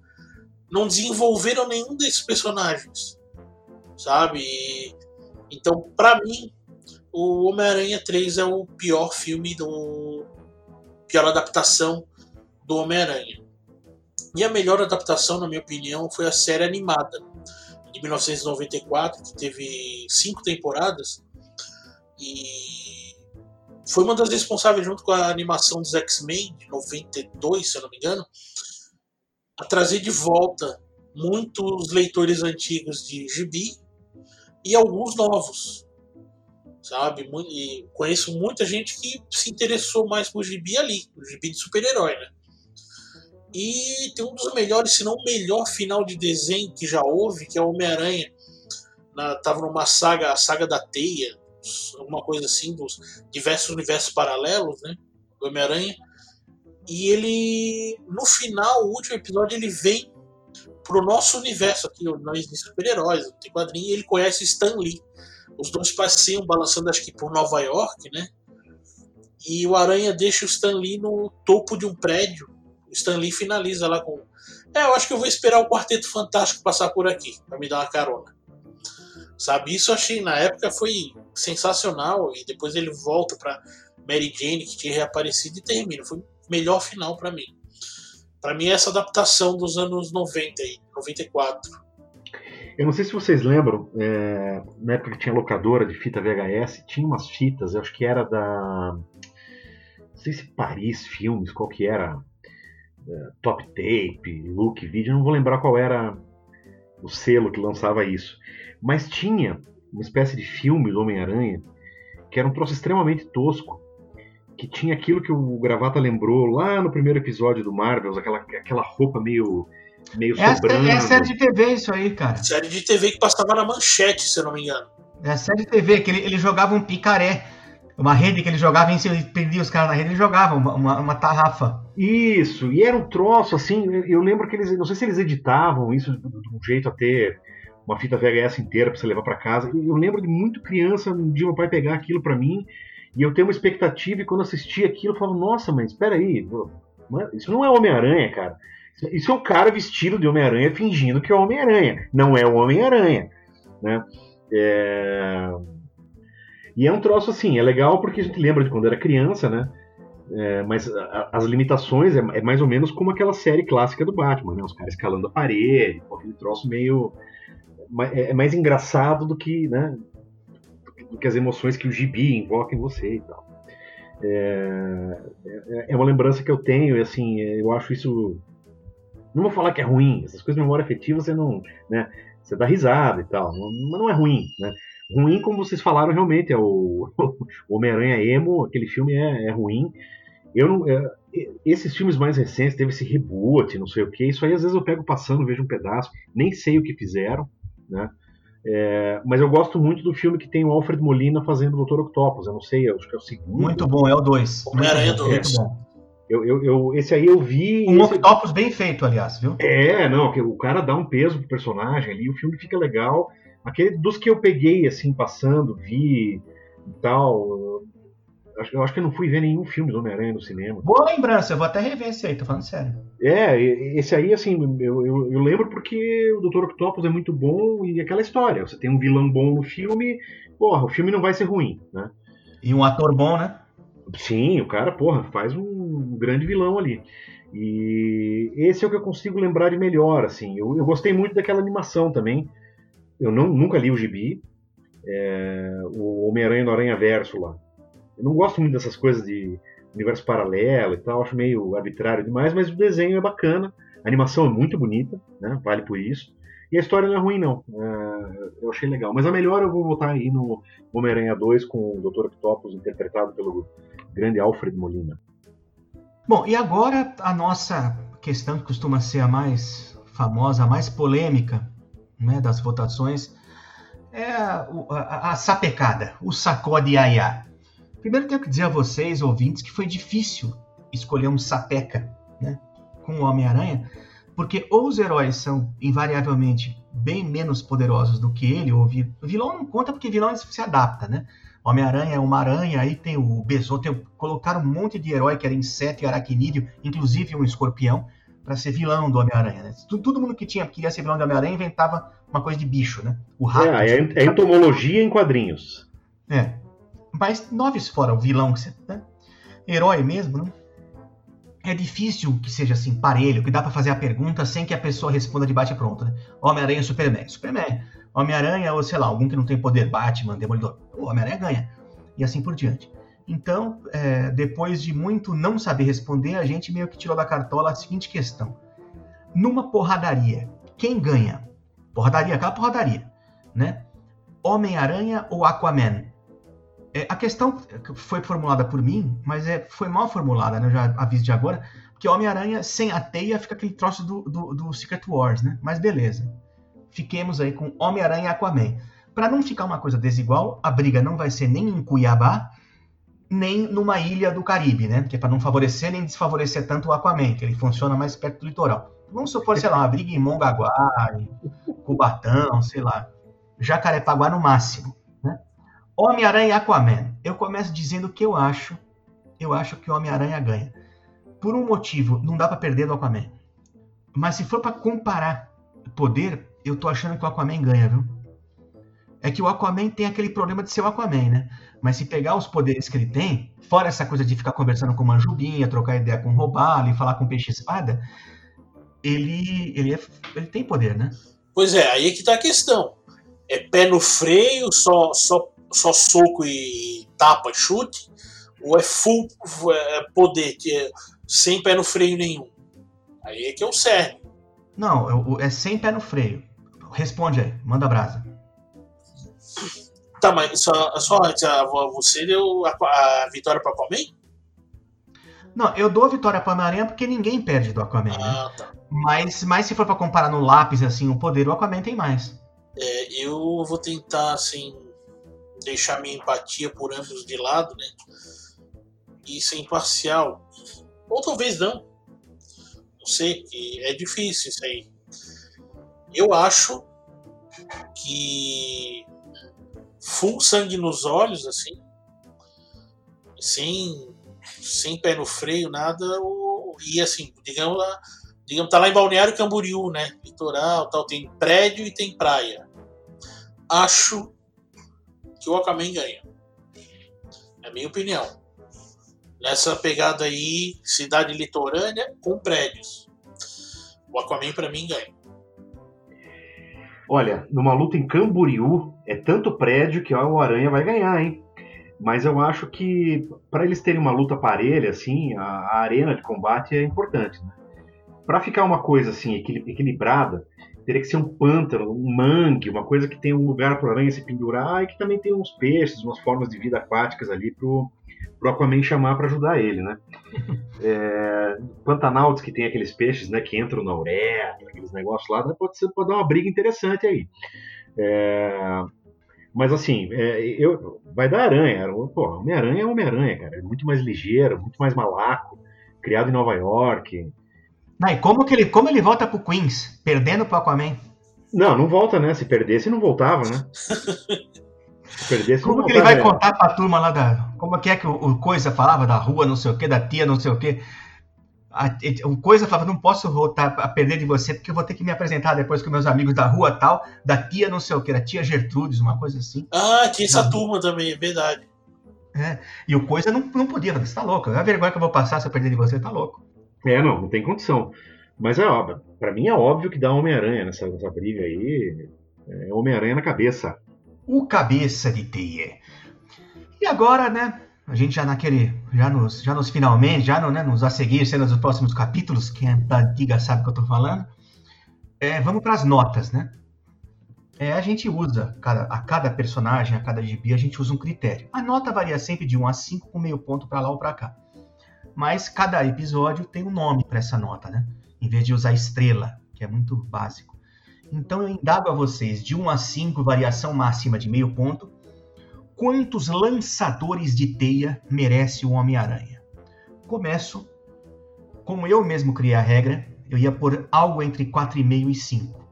Não desenvolveram nenhum desses personagens. Sabe? Então, para mim, o Homem-Aranha 3 é o pior filme do. pior adaptação do Homem-Aranha. E a melhor adaptação, na minha opinião, foi a série animada de 1994, que teve cinco temporadas e foi uma das responsáveis, junto com a animação dos X-Men de 92, se eu não me engano, a trazer de volta muitos leitores antigos de gibi e alguns novos sabe? E conheço muita gente que se interessou mais por gibi ali, o gibi de super-herói, né? E tem um dos melhores, se não o melhor final de desenho que já houve, que é o Homem-Aranha. Tava numa saga, a saga da Teia, alguma coisa assim, dos diversos universos paralelos, né? Do Homem-Aranha. E ele, no final, o último episódio, ele vem pro nosso universo aqui, nós de super-heróis, tem quadrinho, e ele conhece Stan Lee os dois passeiam balançando, acho que por Nova York, né? E o Aranha deixa o Stan Lee no topo de um prédio. O Stan Lee finaliza lá com. É, eu acho que eu vou esperar o Quarteto Fantástico passar por aqui, para me dar uma carona. Sabe? Isso eu achei na época foi sensacional. E depois ele volta para Mary Jane, que tinha reaparecido, e termina. Foi o melhor final para mim. Para mim, essa adaptação dos anos 90 aí, 94. Eu não sei se vocês lembram, é, na época que tinha locadora de fita VHS, tinha umas fitas, acho que era da. Não sei se Paris Filmes, qual que era. É, Top Tape, Look Video, não vou lembrar qual era o selo que lançava isso. Mas tinha uma espécie de filme do Homem-Aranha que era um troço extremamente tosco. Que tinha aquilo que o Gravata lembrou lá no primeiro episódio do Marvels, aquela, aquela roupa meio meio É, sobrando. é série de TV isso aí, cara. Série de TV que passava na manchete, se eu não me engano. É série de TV, que ele, ele jogava um picaré. Uma rede que ele jogava em cima, ele perdia os caras na rede, ele jogava uma, uma, uma tarrafa. Isso, e era um troço assim. eu- lembro que eles, não sei se eles editavam isso de de um jeito a ter uma fita VHS inteira pra você levar pra casa. Eu lembro de muito criança, um dia meu pai pegar aquilo pra mim e eu ter uma expectativa e quando assisti aquilo eu falava, nossa, mas espera aí, é- isso não é Homem-Aranha, cara. Isso- é um cara vestido de Homem-Aranha fingindo que é Homem-Aranha. Não é o Homem-Aranha, né? É... E é um troço assim, é legal porque a gente lembra de quando era criança, né? É, mas a- as limitações é, é mais ou menos como aquela série clássica do Batman, né? Os caras escalando a parede, aquele troço meio. É é mais engraçado do que, né? Do que as emoções que o gibi invoca em você e tal. É, é- é uma lembrança que eu tenho, e assim, eu acho isso. Não vou falar que é ruim, essas coisas de memória afetiva você não. Né, você dá risada e tal, não- mas não é ruim, né? Ruim, como vocês falaram, realmente, é o, o Homem-Aranha Emo, aquele filme é, é ruim. Eu não, é, esses filmes mais recentes, teve esse reboot, não sei o que, isso aí às vezes eu pego passando, vejo um pedaço, nem sei o que fizeram, né? É, mas eu gosto muito do filme que tem o Alfred Molina fazendo o Dr. Octopus, eu não sei, eu acho que é o segundo. Muito bom, é o 2. Homem-Aranha Muito 2. bom. Eu, eu, eu- esse aí eu vi. Um esse- octopus bem feito, aliás, viu? É, não, que o cara dá um peso pro personagem ali, o filme fica legal. Aquele dos que eu peguei, assim, passando, vi e tal. eu Acho, que eu não fui ver nenhum filme do Homem-Aranha no cinema. Boa lembrança, eu vou até rever esse aí, tô falando sério. É, esse aí, assim, eu, eu, eu lembro porque o Dr. Octopus é muito bom e aquela história. Você tem um vilão bom no filme, porra, o filme não vai ser ruim, né? E um ator bom, né? Sim, o cara, porra, faz um grande vilão ali. E esse é o que eu consigo lembrar de melhor, assim. Eu, eu gostei muito daquela animação também. Eu não, nunca li o gibi. É, o Homem-Aranha no Aranha Verso lá. Eu não gosto muito dessas coisas de universo paralelo e tal, acho meio arbitrário demais, mas o desenho é bacana, a animação é muito bonita, né? Vale por isso. E a história não é ruim, não. É, eu achei legal. Mas a melhor eu vou botar aí no Homem-Aranha 2 com o Dr. Octopus interpretado pelo grande Alfred Molina. Bom, e agora a nossa questão que costuma ser a mais famosa, a mais polêmica né, das votações, é a, a- a sapecada, o sacode iaiá. Primeiro tenho que dizer a vocês, ouvintes, que foi difícil escolher um sapeca né, com o Homem-Aranha, porque ou os heróis são invariavelmente bem menos poderosos do que ele, ou o vi- o vilão não conta porque vilão se adapta, né? Homem-Aranha é uma aranha, aí tem o Besouro, tem, colocaram um monte de herói que era inseto e aracnídeo, inclusive um escorpião, para ser vilão do Homem-Aranha. Né? Todo mundo que tinha queria ser vilão do Homem-Aranha inventava uma coisa de bicho, né? O rato. É, é, é entomologia em quadrinhos. É. Mas noves fora o vilão que você. Né? Herói mesmo, né? É difícil que seja assim, parelho, que dá pra fazer a pergunta sem que a pessoa responda de bate pronto, né? Homem-Aranha Superman. Superman. Homem-Aranha, ou sei lá, algum que não tem poder, Batman, Demolidor. O Homem-Aranha ganha. E assim por diante. Então, é, depois de muito não saber responder, a gente meio que tirou da cartola a seguinte questão. Numa porradaria, quem ganha? Porradaria, aquela porradaria, né? Homem-Aranha ou Aquaman? É, a questão foi formulada por mim, mas é, foi mal formulada, né? Eu já aviso de agora, porque Homem-Aranha sem a teia fica aquele troço do, do, do Secret Wars, né? Mas beleza. Fiquemos aí com Homem-Aranha e Aquaman. Para não ficar uma coisa desigual, a briga não vai ser nem em Cuiabá, nem numa ilha do Caribe, né? Que é para não favorecer nem desfavorecer tanto o Aquaman, que ele funciona mais perto do litoral. Vamos supor, sei lá, uma briga em Mongaguá, em Cubatão, sei lá. Jacarepaguá no máximo. Homem-Aranha e Aquaman. Eu começo dizendo que eu acho. Eu acho que o Homem-Aranha ganha. Por um motivo, não dá para perder do Aquaman. Mas se for para comparar poder, eu tô achando que o Aquaman ganha, viu? É que o Aquaman tem aquele problema de ser o Aquaman, né? Mas se pegar os poderes que ele tem, fora essa coisa de ficar conversando com uma jubinha, trocar ideia com robalo e falar com peixe espada, ele, ele, é- ele tem poder, né? Pois é, aí é que tá a questão. É pé no freio, só, só, só soco e tapa, chute, ou é full é, poder, que é sem pé no freio nenhum? Aí é que é o cerne. Não, é é sem pé no freio. Responde aí, manda brasa. Tá, mas só, só antes, a- você deu a, a vitória para Aquaman? Não, eu dou vitória para Homem-Aranha porque ninguém perde do Aquaman, né? Ah, tá. Mas, mas se for para comparar no lápis, assim, o poder, o Aquaman tem mais. É, eu vou tentar, assim, deixar minha empatia por ambos de lado, né? E ser imparcial. Ou talvez não. Não sei, que é difícil isso aí. Eu acho que full sangue nos olhos, assim, sem, sem pé no freio, nada, e assim, digamos lá, digamos, tá lá em Balneário Camboriú, né? Litoral, tal, tem prédio e tem praia. Acho que o Aquaman ganha. É a minha opinião. Nessa pegada aí, cidade litorânea com prédios. O Aquaman para mim ganha. Olha, numa luta em Camboriú, é tanto prédio que ó, o Aranha vai ganhar, hein? Mas eu acho que para eles terem uma luta parelha, assim, a, a arena de combate é importante. Né? Para ficar uma coisa assim equilibrada, teria que ser um pântano, um mangue, uma coisa que tenha um lugar para o aranha se pendurar e que também tenha uns peixes, umas formas de vida aquáticas ali pro, pro Aquaman chamar para ajudar ele, né? É, Pantanauts que tem aqueles peixes, né, que entram na uretra, aqueles negócios lá, pode, ser, pode dar uma briga interessante aí. É, mas assim, é, eu, vai dar aranha. Pô, Homem-Aranha é Homem-Aranha, cara. É muito mais ligeiro, muito mais malaco, criado em Nova York. Não, e como, que ele, como ele volta pro Queens, perdendo pro Aquaman? Não, não volta, né? Se perdesse, não voltava, né? Se perdesse, como não que voltava, ele vai né? contar pra turma lá da. Como é que é que o, o Coisa falava da rua, não sei o que, da tia, não sei o que? o Coisa falava, não posso voltar a perder de você, porque eu vou ter que me apresentar depois com meus amigos da rua tal, da tia não sei o que, da tia Gertrudes, uma coisa assim. Ah, tinha essa turma também, é verdade. É, e o Coisa não, não podia, você tá louco, é a vergonha que eu vou passar se eu perder de você, tá louco. É, não, não tem condição. Mas é óbvio, pra mim é óbvio que dá Homem-Aranha nessa, nessa briga aí, é Homem-Aranha na cabeça. O cabeça de teia. E agora, né, a gente já naquele, já nos, já nos finalmente, já no, né, nos a seguir cenas dos próximos capítulos, quem é da antiga sabe o que eu estou falando. É, vamos para as notas, né? É, a gente usa, cada, a cada personagem, a cada gibi, a gente usa um critério. A nota varia sempre de 1 a 5, com meio ponto para lá ou para cá. Mas cada episódio tem um nome para essa nota, né? Em vez de usar estrela, que é muito básico. Então eu indago a vocês, de 1 a 5, variação máxima de meio ponto, quantos lançadores de teia merece o Homem-Aranha? Começo, como eu mesmo criei a regra, eu ia pôr algo entre 4,5 e 5.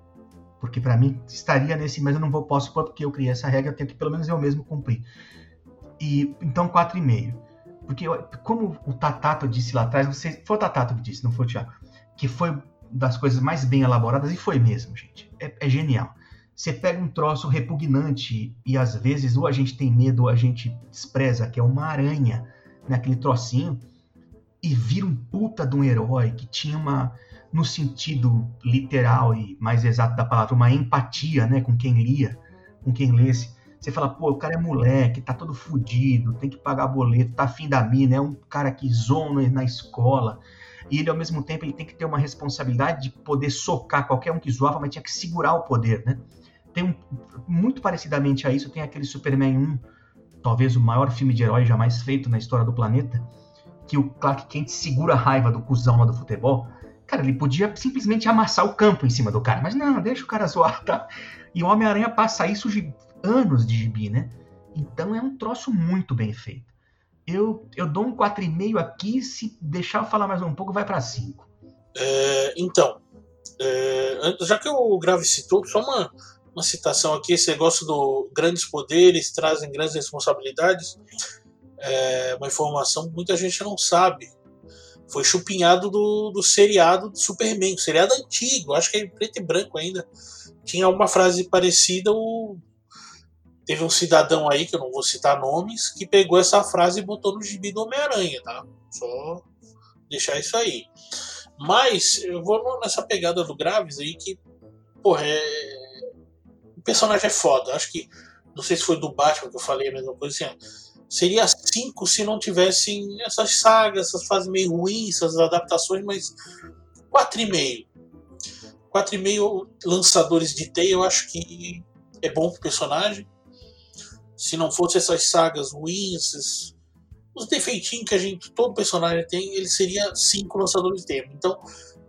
Porque para mim estaria nesse, mas eu não vou, posso pôr porque eu criei essa regra, eu tenho que pelo menos eu mesmo cumprir. E então 4,5. Porque como o Tatato disse lá atrás, você, foi o Tatato que disse, não foi o Thiago, que foi das coisas mais bem elaboradas e foi mesmo, gente. É, é genial. Você pega um troço repugnante e às vezes ou a gente tem medo ou a gente despreza, que é uma aranha, né, aquele trocinho, e vira um puta de um herói que tinha uma, no sentido literal e mais exato da palavra, uma empatia né, com quem lia, com quem lesse. Você fala, pô, o cara é moleque, tá todo fudido, tem que pagar boleto, tá afim da mina, é um cara que zona na escola. E ele, ao mesmo tempo, ele tem que ter uma responsabilidade de poder socar qualquer um que zoava, mas tinha que segurar o poder, né? tem um, muito parecidamente a isso, tem aquele Superman 1, talvez o maior filme de herói jamais feito na história do planeta, que o Clark Kent segura a raiva do cuzão lá do futebol. Cara, ele podia simplesmente amassar o campo em cima do cara, mas não, deixa o cara zoar, tá? E o Homem-Aranha passa isso anos de gibi, né? Então é um troço muito bem feito. Eu, eu dou um 4,5 aqui, se deixar eu falar mais um pouco, vai para 5. É, então, é, já que o Grave citou, só uma, uma citação aqui, esse negócio do grandes poderes trazem grandes responsabilidades. É uma informação que muita gente não sabe. Foi chupinhado do, do seriado do Superman, seriado antigo, acho que é preto e branco ainda. Tinha uma frase parecida, o... teve um cidadão aí, que eu não vou citar nomes, que pegou essa frase e botou no gibi do Homem-Aranha, tá? Só deixar isso aí. Mas eu vou nessa pegada do Graves aí que, porra, é, personagem é foda. Acho que. Não sei se foi do Batman que eu falei a mesma coisa assim. Seria cinco se não tivessem essas sagas, essas fases meio ruins, essas adaptações, mas quatro e meio. Quatro e meio lançadores de teia, eu acho que é bom pro personagem. Se não fosse essas sagas ruins, esses, os defeitinhos que a gente, todo personagem tem, ele seria cinco lançadores de teia. Então,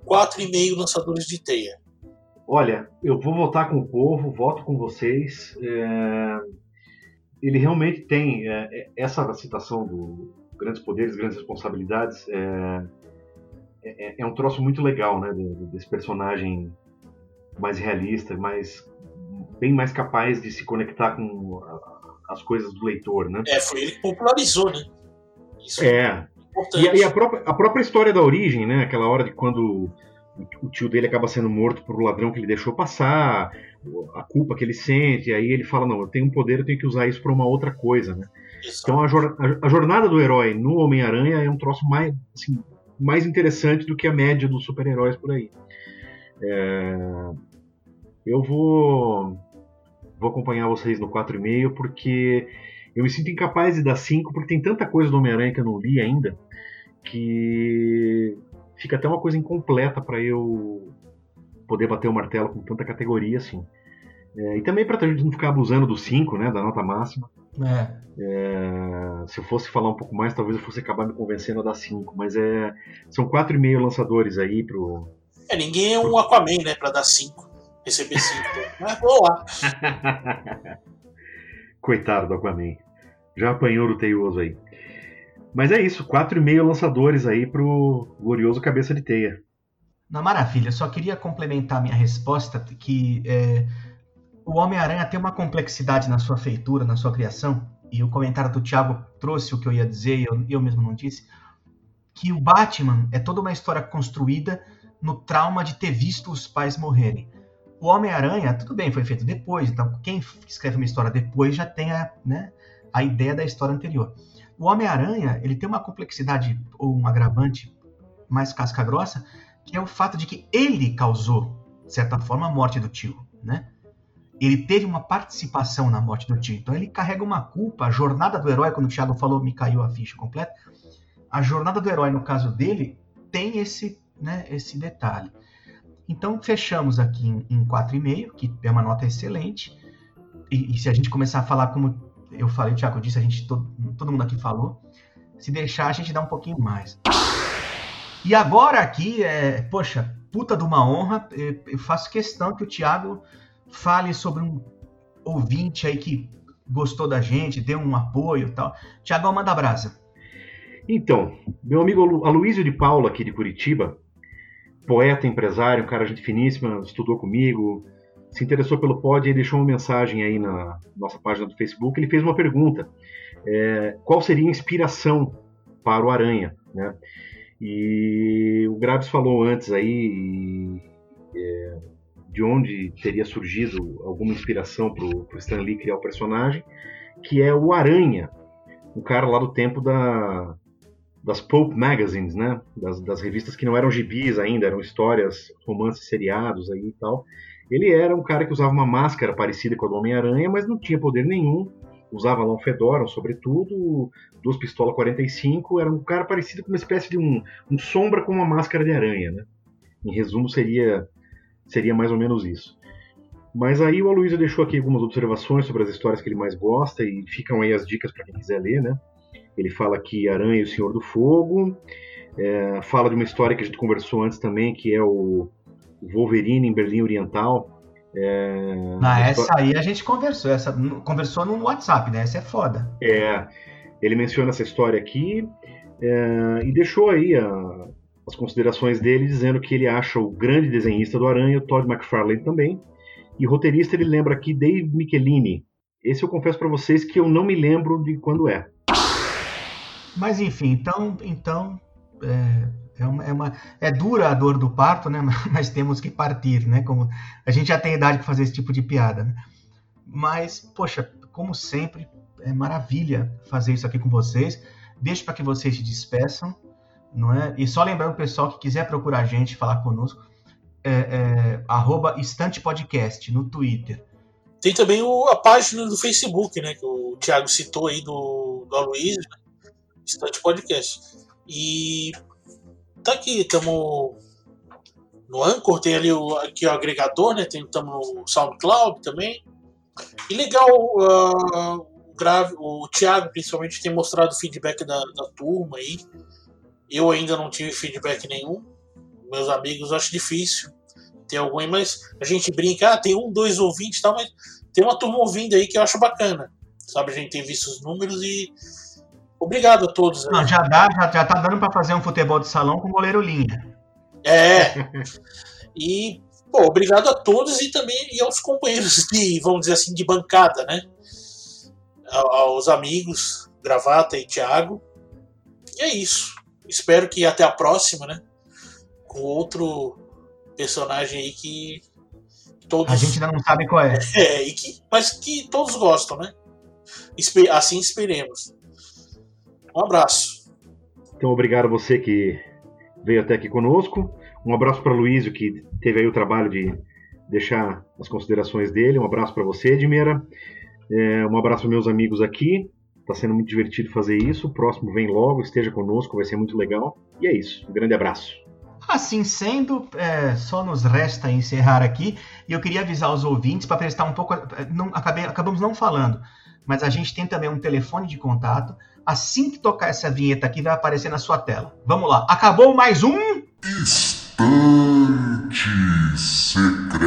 quatro e meio lançadores de teia. Olha, eu vou votar com o povo, voto com vocês. É... Ele realmente tem é, é essa citação do grandes poderes, grandes responsabilidades. É, é, é um troço muito legal, né? Desse personagem mais realista, mais bem mais capaz de se conectar com as coisas do leitor, né? É, foi ele que popularizou, né? Isso é. E, e, a, própria, a própria história da origem, né? Aquela hora de quando o tio dele acaba sendo morto por um ladrão que ele deixou passar, a culpa que ele sente, aí ele fala, não, eu tenho um poder, eu tenho que usar isso para uma outra coisa, né? Então a, a, a, jornada do herói no Homem-Aranha é um troço mais, assim, mais interessante do que a média dos super-heróis por aí. É... Eu vou vou acompanhar vocês no 4,5 porque eu me sinto incapaz de dar 5 porque tem tanta coisa do Homem-Aranha que eu não li ainda que fica até uma coisa incompleta para eu poder bater o martelo com tanta categoria assim. É, e também para a gente não ficar abusando do 5, né, da nota máxima. É. É, se eu fosse falar um pouco mais, talvez eu fosse acabar me convencendo a dar 5, mas é, são 4,5 lançadores aí pro. É, ninguém é um Aquaman, né, para dar 5, receber 5. mas vamos lá. Coitado do Aquaman. Já apanhou o teioso aí. Mas é isso, 4,5 lançadores aí pro glorioso Cabeça de Teia. Na maravilha, só queria complementar minha resposta que é, o Homem-Aranha tem uma complexidade na sua feitura, na sua criação, e o comentário do Thiago trouxe o que eu ia dizer, e eu, eu mesmo não disse, que o Batman é toda uma história construída no trauma de ter visto os pais morrerem. O Homem-Aranha, tudo bem, foi feito depois, então quem escreve uma história depois já tem a, né, a ideia da história anterior. O Homem-Aranha, ele tem uma complexidade ou um agravante mais casca grossa, que é o fato de que ele causou, de certa forma, a morte do tio, né? Ele teve uma participação na morte do tio. Então ele carrega uma culpa. A jornada do herói, quando o Thiago falou, me caiu a ficha completa. A jornada do herói, no caso dele, tem esse, né, esse detalhe. Então fechamos aqui em, em 4,5, que é uma nota excelente. E, e, se a gente começar a falar como eu falei, o Thiago disse, a gente todo, todo mundo aqui falou. Se deixar, a gente dá um pouquinho mais. E agora aqui, é, poxa, puta de uma honra, eu faço questão que o Thiago fale sobre um ouvinte aí que gostou da gente, deu um apoio e tal. Tiago, manda brasa. Então, meu amigo Aloysio de Paula, aqui de Curitiba, poeta, empresário, um cara gente finíssima, estudou comigo, se interessou pelo pod e deixou uma mensagem aí na nossa página do Facebook. Ele fez uma pergunta: é, qual seria a inspiração para o Aranha? Né? E o Grabs falou antes aí é, de onde teria surgido alguma inspiração para o Stan Lee criar o personagem, que é o Aranha, um cara lá do tempo da, das Pulp Magazines, né? Das, das, revistas que não eram gibis ainda, eram histórias, romances seriados aí e tal. Ele era um cara que usava uma máscara parecida com a do Homem-Aranha, mas não tinha poder nenhum. Usava lá um fedora, sobretudo, duas pistolas 45. Era um cara parecido com uma espécie de um, um sombra com uma máscara de aranha, né? Em resumo, seria, seria mais ou menos isso. Mas aí o Aloysio deixou aqui algumas observações sobre as histórias que ele mais gosta e ficam aí as dicas para quem quiser ler, né? Ele fala aqui Aranha e o Senhor do Fogo, é, fala de uma história que a gente conversou antes também, que é o Wolverine em Berlim Oriental. É, Na essa aí a gente conversou, essa conversou no WhatsApp, né? Essa é foda. É, ele menciona essa história aqui é, e deixou aí a, as considerações dele dizendo que ele acha o grande desenhista do Aranha, o Todd McFarlane também, e roteirista ele lembra aqui Dave Michelini. Esse eu confesso para vocês que eu não me lembro de quando é. Mas enfim, então, então é, é, uma, é, uma, é dura a dor do parto, né? Mas temos que partir, né? Como a gente já tem idade para fazer esse tipo de piada, né? Mas, poxa, como sempre, é maravilha fazer isso aqui com vocês. Deixo para que vocês se despeçam, não é? E só lembrando o pessoal que quiser procurar a gente, falar conosco, é, é, Estante Podcast no Twitter. Tem também o, a página do Facebook, né? Que o Thiago citou aí do, do Aloysio? Estante Podcast. E tá aqui, estamos no Anchor, tem ali o, aqui o agregador, né? Estamos no SoundCloud também. E legal, uh, grave, o Thiago principalmente tem mostrado feedback da, da turma aí. Eu ainda não tive feedback nenhum. Meus amigos acho difícil ter algum aí, mas a gente brinca, ah, tem um, dois ouvintes e tal, mas tem uma turma ouvindo aí que eu acho bacana. Sabe, a gente tem visto os números e. Obrigado a todos. Não, já dá, já, já tá dando para fazer um futebol de salão com goleiro linha. É. e, pô, obrigado a todos e também e aos companheiros de, vamos dizer assim, de bancada, né? Aos amigos, Gravata e Thiago. E é isso. Espero que até a próxima, né? Com outro personagem aí que todos. A gente ainda não sabe qual é. É, e que, mas que todos gostam, né? Assim esperemos. Um abraço. Então, obrigado a você que veio até aqui conosco. Um abraço para Luísio, que teve aí o trabalho de deixar as considerações dele. Um abraço para você, Edmira. É, um abraço para meus amigos aqui. Está sendo muito divertido fazer isso. O próximo vem logo, esteja conosco, vai ser muito legal. E é isso. Um grande abraço. Assim sendo, é, só nos resta encerrar aqui. E eu queria avisar os ouvintes para prestar um pouco. Não, acabei, acabamos não falando, mas a gente tem também um telefone de contato. Assim que tocar essa vinheta aqui, vai aparecer na sua tela. Vamos lá. Acabou mais um. Estante Secreta.